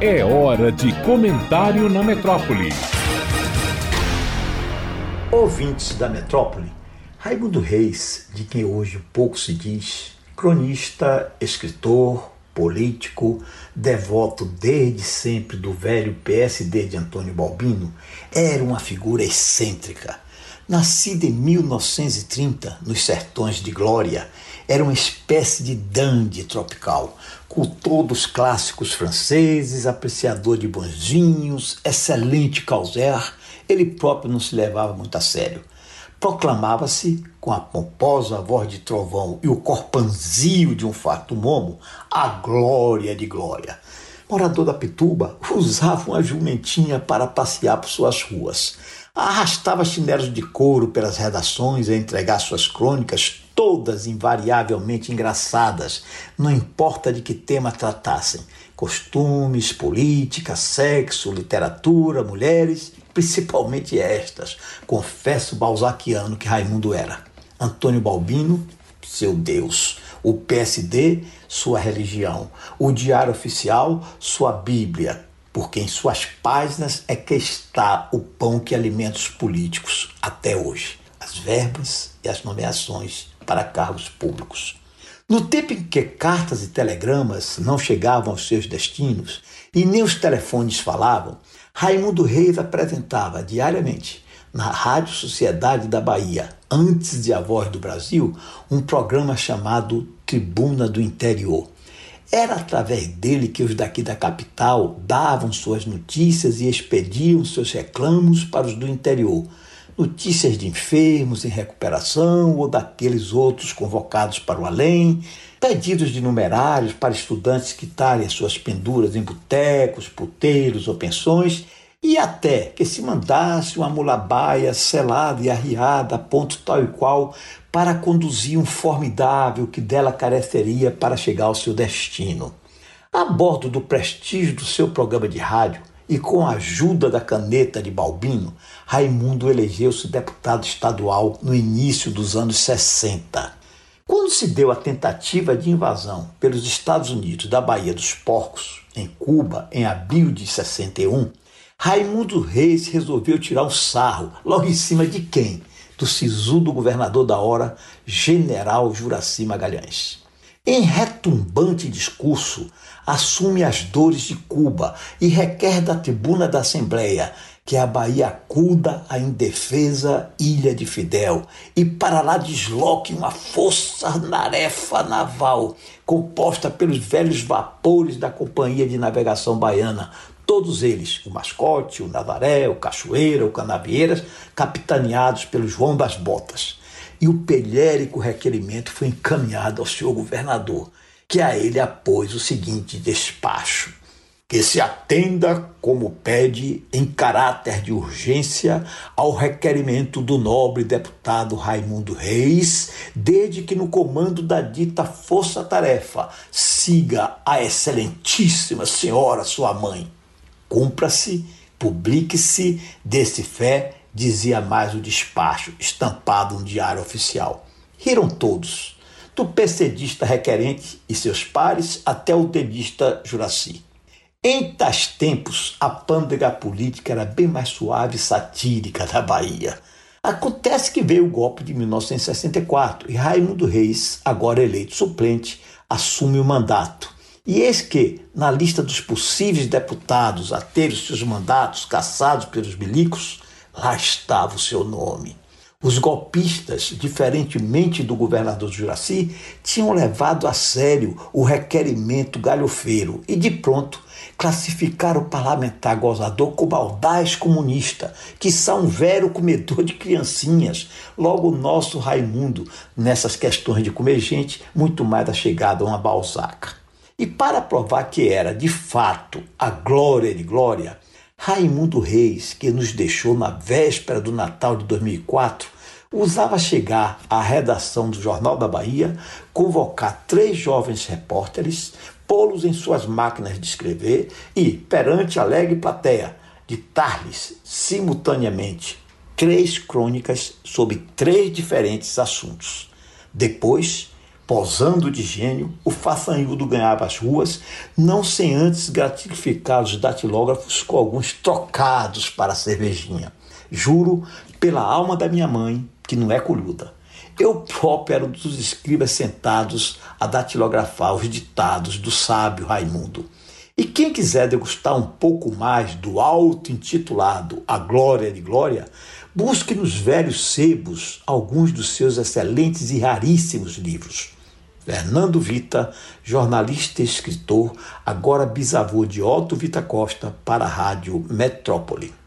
É hora de comentário na metrópole. Ouvintes da metrópole, Raimundo Reis, de quem hoje pouco se diz, cronista, escritor, político, devoto desde sempre do velho PSD de Antônio Balbino, era uma figura excêntrica. Nascido em 1930 nos sertões de Glória, era uma espécie de dandy tropical, cultor dos clássicos franceses, apreciador de bons vinhos, excelente causeur, ele próprio não se levava muito a sério proclamava-se, com a pomposa voz de trovão e o corpanzio de um farto momo, a glória de glória. Morador da Pituba, usava uma jumentinha para passear por suas ruas. Arrastava chinelos de couro pelas redações a entregar suas crônicas, todas invariavelmente engraçadas, não importa de que tema tratassem: costumes, política, sexo, literatura, mulheres principalmente estas. Confesso balzaquiano que Raimundo era. Antônio Balbino, seu Deus. O PSD, sua religião. O Diário Oficial, sua Bíblia. Porque em suas páginas é que está o pão que alimenta os políticos até hoje. As verbas e as nomeações para cargos públicos. No tempo em que cartas e telegramas não chegavam aos seus destinos e nem os telefones falavam, Raimundo Reis apresentava diariamente na Rádio Sociedade da Bahia, antes de A Voz do Brasil, um programa chamado Tribuna do Interior. Era através dele que os daqui da capital davam suas notícias e expediam seus reclamos para os do interior. Notícias de enfermos em recuperação ou daqueles outros convocados para o além, pedidos de numerários para estudantes quitarem as suas penduras em botecos, puteiros ou pensões, e até que se mandasse uma mulabaia selada e arriada ponto tal e qual para conduzir um formidável que dela careceria para chegar ao seu destino. A bordo do prestígio do seu programa de rádio e com a ajuda da caneta de Balbino, Raimundo elegeu-se deputado estadual no início dos anos 60. Quando se deu a tentativa de invasão pelos Estados Unidos da Baía dos Porcos, em Cuba, em abril de 61, Raimundo Reis resolveu tirar um sarro logo em cima de quem? Do sisudo governador da hora, general Juraci Magalhães. Em retumbante discurso, assume as dores de Cuba e requer da tribuna da Assembleia que a Bahia acuda a indefesa ilha de Fidel e para lá desloque uma força-tarefa naval composta pelos velhos vapores da Companhia de Navegação Baiana, todos eles, o Mascote, o Navaré, o Cachoeira, o Canavieiras, capitaneados pelo João das Botas. E o pelhérico requerimento foi encaminhado ao senhor governador, que a ele apôs o seguinte despacho que se atenda, como pede, em caráter de urgência, ao requerimento do nobre deputado Raimundo Reis, desde que no comando da dita força-tarefa siga a excelentíssima senhora, sua mãe. Cumpra-se, publique-se, desse fé, dizia mais o despacho, estampado no diário oficial. Riram todos, do PCDista requerente e seus pares até o tenista Juraci. Em tais tempos, a pândega política era bem mais suave e satírica da Bahia. Acontece que veio o golpe de 1964 e Raimundo Reis, agora eleito suplente, assume o mandato. E eis que, na lista dos possíveis deputados a ter os seus mandatos cassados pelos milicos, lá estava o seu nome. Os golpistas, diferentemente do governador Juraci, tinham levado a sério o requerimento galhofeiro e, de pronto, classificaram o parlamentar gozador como audaz comunista, que são um vero comedor de criancinhas. Logo, o nosso Raimundo, nessas questões de comer gente, muito mais chegada a uma balzaca. E para provar que era, de fato, a glória de glória, Raimundo Reis, que nos deixou na véspera do Natal de 2004, usava chegar à redação do Jornal da Bahia, convocar três jovens repórteres, pô-los em suas máquinas de escrever e, perante alegre plateia, ditar-lhes simultaneamente três crônicas sobre três diferentes assuntos. Depois, posando de gênio, o façanhudo ganhava as ruas, não sem antes gratificar os datilógrafos com alguns trocados para a cervejinha. Juro pela alma da minha mãe, que não é colhuda. Eu próprio era um dos escribas sentados a datilografar os ditados do sábio Raimundo. E quem quiser degustar um pouco mais do auto-intitulado A Glória de Glória, busque nos velhos sebos alguns dos seus excelentes e raríssimos livros. Fernando Vita, jornalista e escritor, agora bisavô de Otto Vita Costa, para a Rádio Metrópole.